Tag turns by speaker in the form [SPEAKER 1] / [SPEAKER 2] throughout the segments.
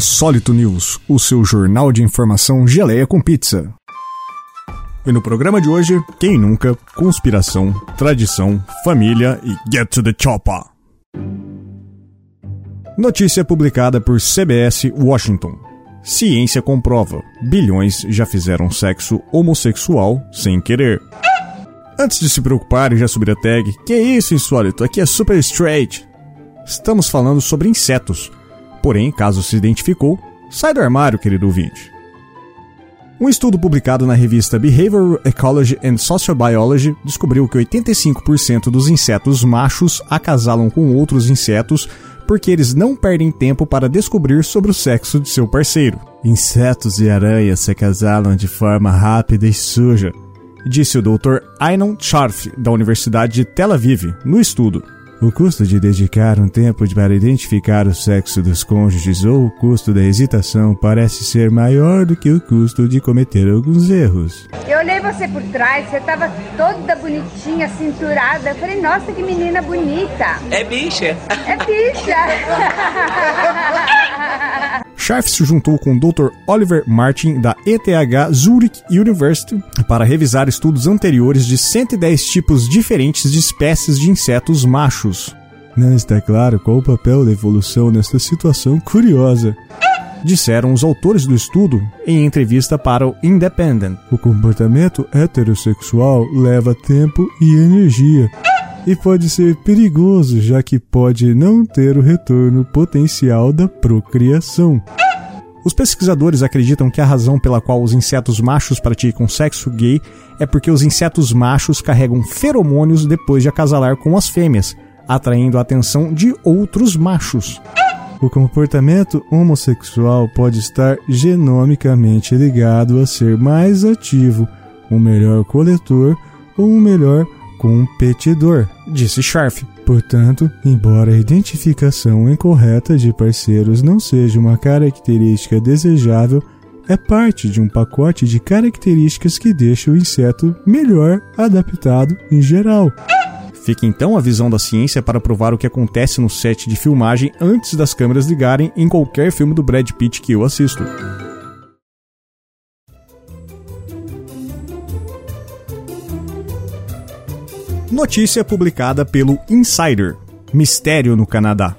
[SPEAKER 1] Insólito News, o seu jornal de informação geleia com pizza. E no programa de hoje, quem nunca, conspiração, tradição, família e get to the chopper. Notícia publicada por CBS Washington. Ciência comprova: bilhões já fizeram sexo homossexual sem querer. Antes de se preocupar e já subir a tag, que isso insólito, aqui é super straight. Estamos falando sobre insetos Porém, caso se identificou, sai do armário, querido ouvinte. Um estudo publicado na revista Behavioral Ecology and Social Biology descobriu que 85% dos insetos machos acasalam com outros insetos porque eles não perdem tempo para descobrir sobre o sexo de seu parceiro. Insetos e aranhas se acasalam de forma rápida e suja, disse o Dr. Ainon Scharf, da Universidade de Tel Aviv, no estudo. O custo de dedicar um tempo para identificar o sexo dos cônjuges ou o custo da hesitação parece ser maior do que o custo de cometer alguns erros.
[SPEAKER 2] Eu olhei você por trás, você estava toda bonitinha, cinturada. Eu falei, nossa, que menina bonita.
[SPEAKER 3] É bicha.
[SPEAKER 2] É bicha.
[SPEAKER 1] Scharf se juntou com o Dr. Oliver Martin da ETH Zurich University para revisar estudos anteriores de 110 tipos diferentes de espécies de insetos machos. Não está claro qual o papel da evolução nesta situação curiosa. Disseram os autores do estudo em entrevista para o Independent. O comportamento heterossexual leva tempo e energia e pode ser perigoso, já que pode não ter o retorno potencial da procriação. Os pesquisadores acreditam que a razão pela qual os insetos machos praticam sexo gay é porque os insetos machos carregam feromônios depois de acasalar com as fêmeas, atraindo a atenção de outros machos. O comportamento homossexual pode estar genomicamente ligado a ser mais ativo, um melhor coletor ou um melhor competidor, disse Scharf. Portanto, embora a identificação incorreta de parceiros não seja uma característica desejável, é parte de um pacote de características que deixa o inseto melhor adaptado em geral. Fica então a visão da ciência para provar o que acontece no set de filmagem antes das câmeras ligarem em qualquer filme do Brad Pitt que eu assisto. Notícia publicada pelo Insider. Mistério no Canadá.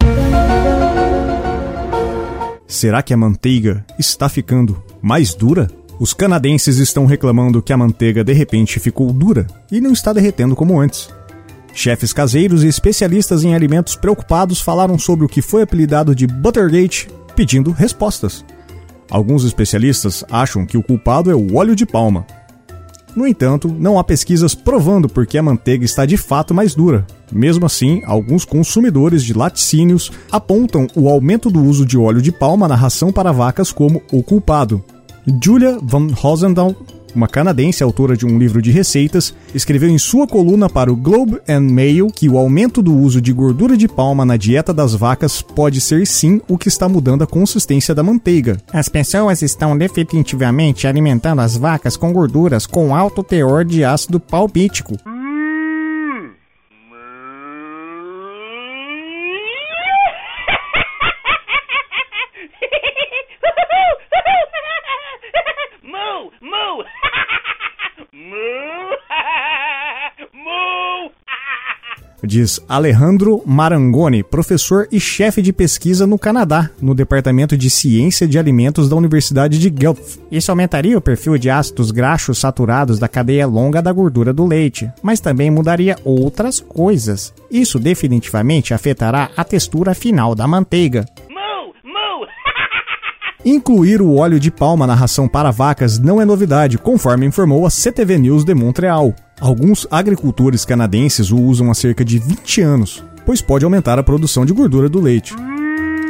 [SPEAKER 1] Será que a manteiga está ficando mais dura? Os canadenses estão reclamando que a manteiga de repente ficou dura e não está derretendo como antes. Chefes caseiros e especialistas em alimentos preocupados falaram sobre o que foi apelidado de Buttergate, pedindo respostas. Alguns especialistas acham que o culpado é o óleo de palma, no entanto, não há pesquisas provando porque a manteiga está de fato mais dura. Mesmo assim, alguns consumidores de laticínios apontam o aumento do uso de óleo de palma na ração para vacas como o culpado. Julia Van Hosendahl uma canadense autora de um livro de receitas, escreveu em sua coluna para o Globe and Mail que o aumento do uso de gordura de palma na dieta das vacas pode ser sim o que está mudando a consistência da manteiga. As pessoas estão definitivamente alimentando as vacas com gorduras com alto teor de ácido palmítico. diz Alejandro Marangoni, professor e chefe de pesquisa no Canadá, no Departamento de Ciência de Alimentos da Universidade de Guelph. Isso aumentaria o perfil de ácidos graxos saturados da cadeia longa da gordura do leite, mas também mudaria outras coisas. Isso definitivamente afetará a textura final da manteiga. Incluir o óleo de palma na ração para vacas não é novidade, conforme informou a CTV News de Montreal. Alguns agricultores canadenses o usam há cerca de 20 anos, pois pode aumentar a produção de gordura do leite.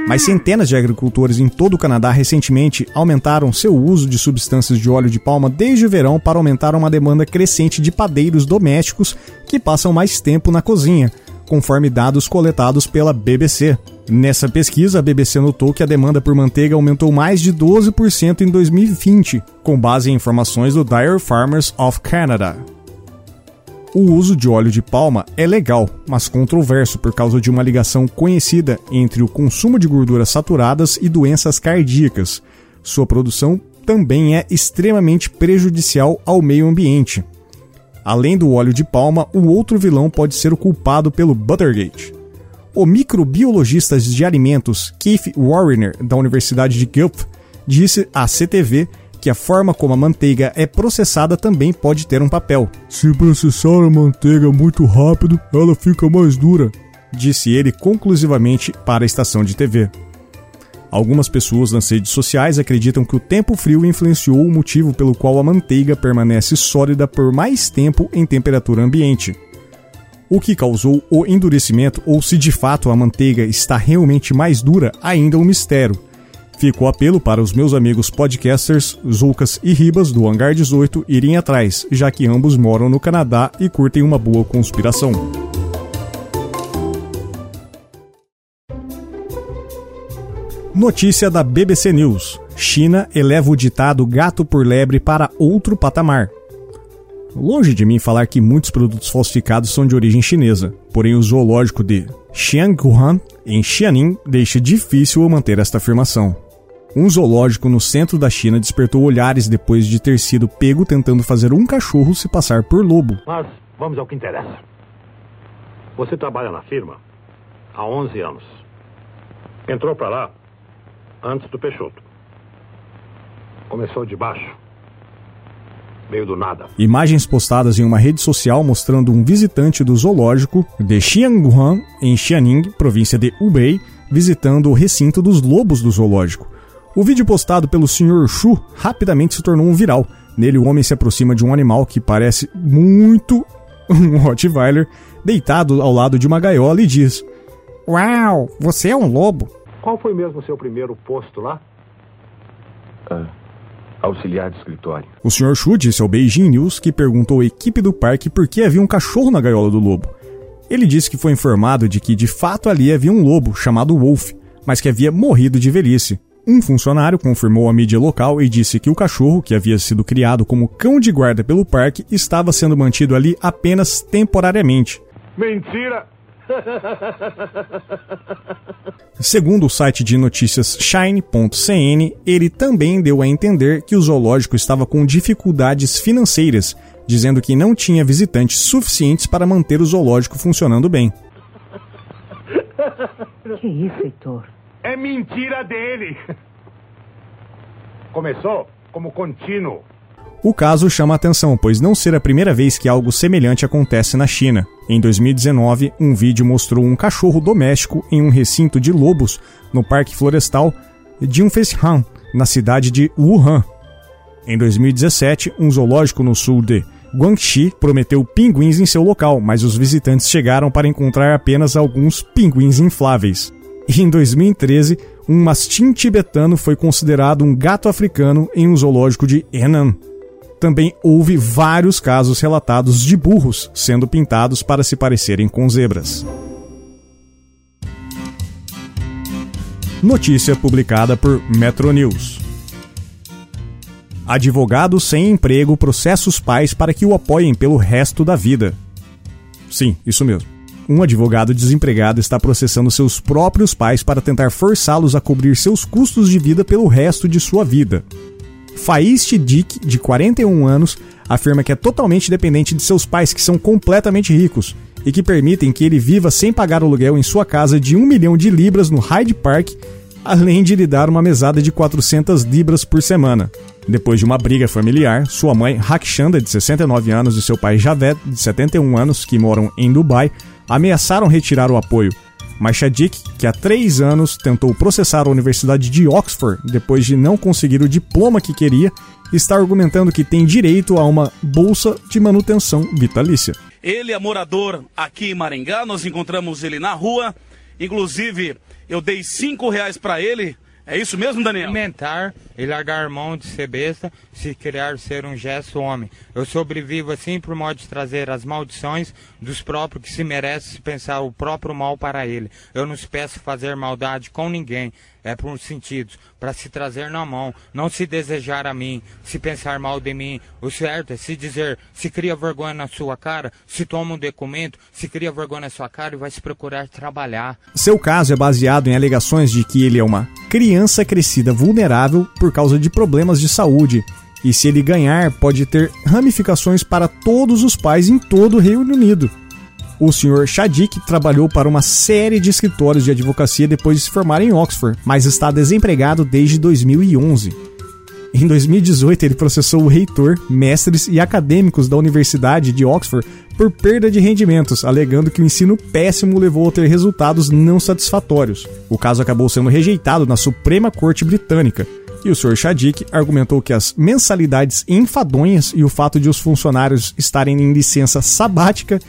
[SPEAKER 1] Mas centenas de agricultores em todo o Canadá recentemente aumentaram seu uso de substâncias de óleo de palma desde o verão para aumentar uma demanda crescente de padeiros domésticos que passam mais tempo na cozinha, conforme dados coletados pela BBC. Nessa pesquisa, a BBC notou que a demanda por manteiga aumentou mais de 12% em 2020, com base em informações do Dairy Farmers of Canada. O uso de óleo de palma é legal, mas controverso por causa de uma ligação conhecida entre o consumo de gorduras saturadas e doenças cardíacas. Sua produção também é extremamente prejudicial ao meio ambiente. Além do óleo de palma, o outro vilão pode ser o culpado pelo Buttergate. O microbiologista de alimentos Keith Warner, da Universidade de Guelph, disse à CTV que a forma como a manteiga é processada também pode ter um papel.
[SPEAKER 3] Se processar a manteiga muito rápido, ela fica mais dura,
[SPEAKER 1] disse ele conclusivamente para a estação de TV. Algumas pessoas nas redes sociais acreditam que o tempo frio influenciou o motivo pelo qual a manteiga permanece sólida por mais tempo em temperatura ambiente. O que causou o endurecimento ou se de fato a manteiga está realmente mais dura ainda é um mistério Fica o apelo para os meus amigos podcasters Zulcas e Ribas do Hangar 18 irem atrás, já que ambos moram no Canadá e curtem uma boa conspiração. Notícia da BBC News: China eleva o ditado gato por lebre para outro patamar. Longe de mim falar que muitos produtos falsificados são de origem chinesa, porém o zoológico de Xianghuan, em Xianing, deixa difícil manter esta afirmação. Um zoológico no centro da China despertou olhares depois de ter sido pego tentando fazer um cachorro se passar por lobo.
[SPEAKER 4] Mas vamos ao que interessa. Você trabalha na firma há 11 anos. Entrou para lá antes do Peixoto. Começou de baixo. Meio do nada.
[SPEAKER 1] Imagens postadas em uma rede social mostrando um visitante do zoológico de Xianghuan, em Xianing, província de Hubei, visitando o recinto dos lobos do zoológico. O vídeo postado pelo Sr. Shu rapidamente se tornou um viral. Nele, o homem se aproxima de um animal que parece muito um Rottweiler, deitado ao lado de uma gaiola e diz: Uau, você é um lobo.
[SPEAKER 4] Qual foi mesmo o seu primeiro posto lá?
[SPEAKER 5] Ah, auxiliar de escritório.
[SPEAKER 1] O Sr. Shu disse ao Beijing News que perguntou à equipe do parque por que havia um cachorro na gaiola do lobo. Ele disse que foi informado de que de fato ali havia um lobo chamado Wolf, mas que havia morrido de velhice. Um funcionário confirmou à mídia local e disse que o cachorro, que havia sido criado como cão de guarda pelo parque, estava sendo mantido ali apenas temporariamente.
[SPEAKER 4] Mentira!
[SPEAKER 1] Segundo o site de notícias Shine.cn, ele também deu a entender que o zoológico estava com dificuldades financeiras, dizendo que não tinha visitantes suficientes para manter o zoológico funcionando bem.
[SPEAKER 6] Que isso, Heitor?
[SPEAKER 4] É mentira dele. Começou como contínuo.
[SPEAKER 1] O caso chama atenção, pois não será a primeira vez que algo semelhante acontece na China. Em 2019, um vídeo mostrou um cachorro doméstico em um recinto de lobos no Parque Florestal Jinfeshan, na cidade de Wuhan. Em 2017, um zoológico no sul de Guangxi prometeu pinguins em seu local, mas os visitantes chegaram para encontrar apenas alguns pinguins infláveis. E em 2013, um mastim tibetano foi considerado um gato africano em um zoológico de Henan. Também houve vários casos relatados de burros sendo pintados para se parecerem com zebras. Notícia publicada por Metro News. Advogado sem emprego processa os pais para que o apoiem pelo resto da vida. Sim, isso mesmo um advogado desempregado está processando seus próprios pais para tentar forçá-los a cobrir seus custos de vida pelo resto de sua vida. Faiste Dick, de 41 anos, afirma que é totalmente dependente de seus pais, que são completamente ricos, e que permitem que ele viva sem pagar aluguel em sua casa de 1 milhão de libras no Hyde Park, além de lhe dar uma mesada de 400 libras por semana. Depois de uma briga familiar, sua mãe Rakshanda, de 69 anos, e seu pai Javed, de 71 anos, que moram em Dubai, ameaçaram retirar o apoio. Mas Shadik, que há três anos tentou processar a Universidade de Oxford depois de não conseguir o diploma que queria, está argumentando que tem direito a uma bolsa de manutenção vitalícia.
[SPEAKER 7] Ele é morador aqui em Maringá, nós encontramos ele na rua. Inclusive, eu dei cinco reais para ele é isso mesmo, Daniel?
[SPEAKER 8] Alimentar e largar mão de ser besta, se criar ser um gesto homem. Eu sobrevivo assim por modo de trazer as maldições dos próprios que se merecem pensar o próprio mal para ele. Eu não peço fazer maldade com ninguém. É por sentidos, para se trazer na mão, não se desejar a mim, se pensar mal de mim. O certo é se dizer, se cria vergonha na sua cara, se toma um documento, se cria vergonha na sua cara e vai se procurar trabalhar.
[SPEAKER 1] Seu caso é baseado em alegações de que ele é uma criança crescida vulnerável por causa de problemas de saúde. E se ele ganhar, pode ter ramificações para todos os pais em todo o Reino Unido. O Sr. Shadik trabalhou para uma série de escritórios de advocacia depois de se formar em Oxford, mas está desempregado desde 2011. Em 2018, ele processou o reitor, mestres e acadêmicos da Universidade de Oxford por perda de rendimentos, alegando que o ensino péssimo levou a ter resultados não satisfatórios. O caso acabou sendo rejeitado na Suprema Corte Britânica. E o Sr. Shadik argumentou que as mensalidades enfadonhas e o fato de os funcionários estarem em licença sabática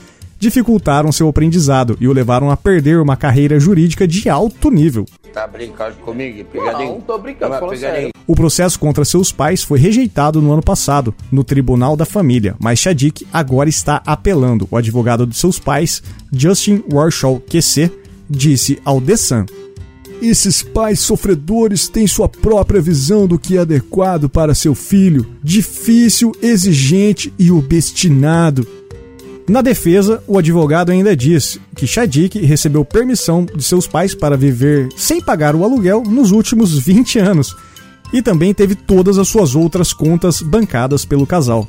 [SPEAKER 1] dificultaram seu aprendizado e o levaram a perder uma carreira jurídica de alto nível.
[SPEAKER 6] Tá brincando comigo? Pegadinha?
[SPEAKER 9] Não, tô brincando, falando
[SPEAKER 6] pegadinha.
[SPEAKER 9] sério.
[SPEAKER 1] O processo contra seus pais foi rejeitado no ano passado, no Tribunal da Família, mas Shadik agora está apelando. O advogado de seus pais, Justin Warshaw QC, disse ao The Sun.
[SPEAKER 3] Esses pais sofredores têm sua própria visão do que é adequado para seu filho, difícil, exigente e obstinado.
[SPEAKER 1] Na defesa, o advogado ainda disse que Shadik recebeu permissão de seus pais para viver sem pagar o aluguel nos últimos 20 anos e também teve todas as suas outras contas bancadas pelo casal.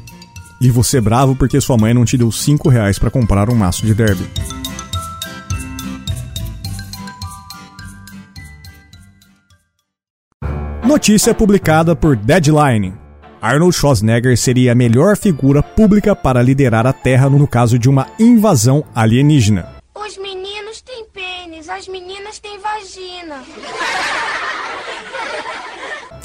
[SPEAKER 1] E você bravo porque sua mãe não te deu 5 reais para comprar um maço de derby. Notícia publicada por Deadline. Arnold Schwarzenegger seria a melhor figura pública para liderar a Terra no caso de uma invasão alienígena.
[SPEAKER 10] Os meninos têm pênis, as meninas têm vagina.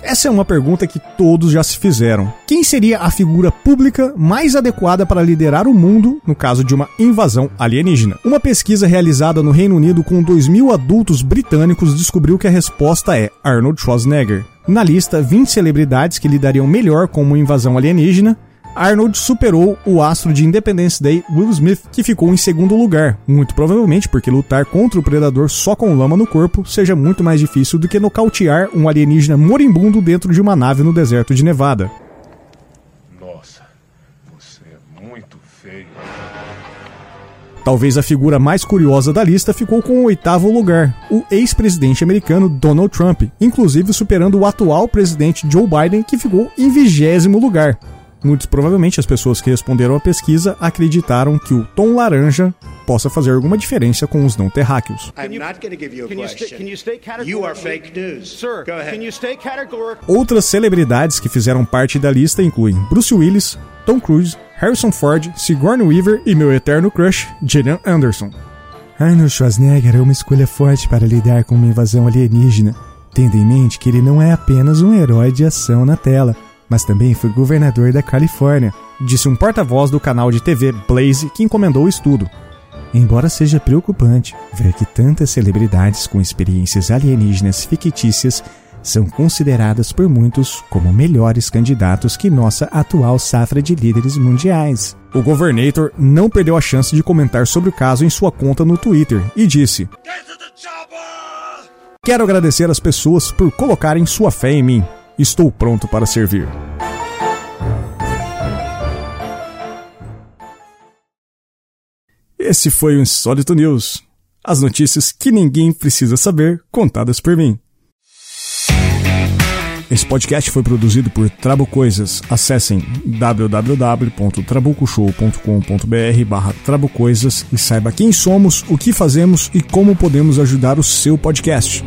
[SPEAKER 1] Essa é uma pergunta que todos já se fizeram. Quem seria a figura pública mais adequada para liderar o mundo no caso de uma invasão alienígena? Uma pesquisa realizada no Reino Unido com 2 mil adultos britânicos descobriu que a resposta é Arnold Schwarzenegger. Na lista, 20 celebridades que lidariam melhor com uma invasão alienígena, Arnold superou o astro de Independence Day, Will Smith, que ficou em segundo lugar, muito provavelmente porque lutar contra o predador só com lama no corpo seja muito mais difícil do que nocautear um alienígena moribundo dentro de uma nave no deserto de Nevada. Talvez a figura mais curiosa da lista ficou com o oitavo lugar, o ex-presidente americano Donald Trump, inclusive superando o atual presidente Joe Biden, que ficou em vigésimo lugar. Muito provavelmente as pessoas que responderam à pesquisa acreditaram que o tom laranja possa fazer alguma diferença com os não terráqueos. Outras celebridades que fizeram parte da lista incluem Bruce Willis, Tom Cruise, Harrison Ford, Sigourney Weaver e meu eterno crush, Gillian Anderson. Arnold Schwarzenegger é uma escolha forte para lidar com uma invasão alienígena, tendo em mente que ele não é apenas um herói de ação na tela, mas também foi governador da Califórnia, disse um porta-voz do canal de TV Blaze que encomendou o estudo. Embora seja preocupante ver que tantas celebridades com experiências alienígenas fictícias são consideradas por muitos como melhores candidatos que nossa atual safra de líderes mundiais. O Governator não perdeu a chance de comentar sobre o caso em sua conta no Twitter e disse: Quero agradecer as pessoas por colocarem sua fé em mim. Estou pronto para servir. Esse foi o Insólito News. As notícias que ninguém precisa saber, contadas por mim. Esse podcast foi produzido por Trabo Coisas. Acessem www.trabucoshow.com.br barra Trabucoisas e saiba quem somos, o que fazemos e como podemos ajudar o seu podcast.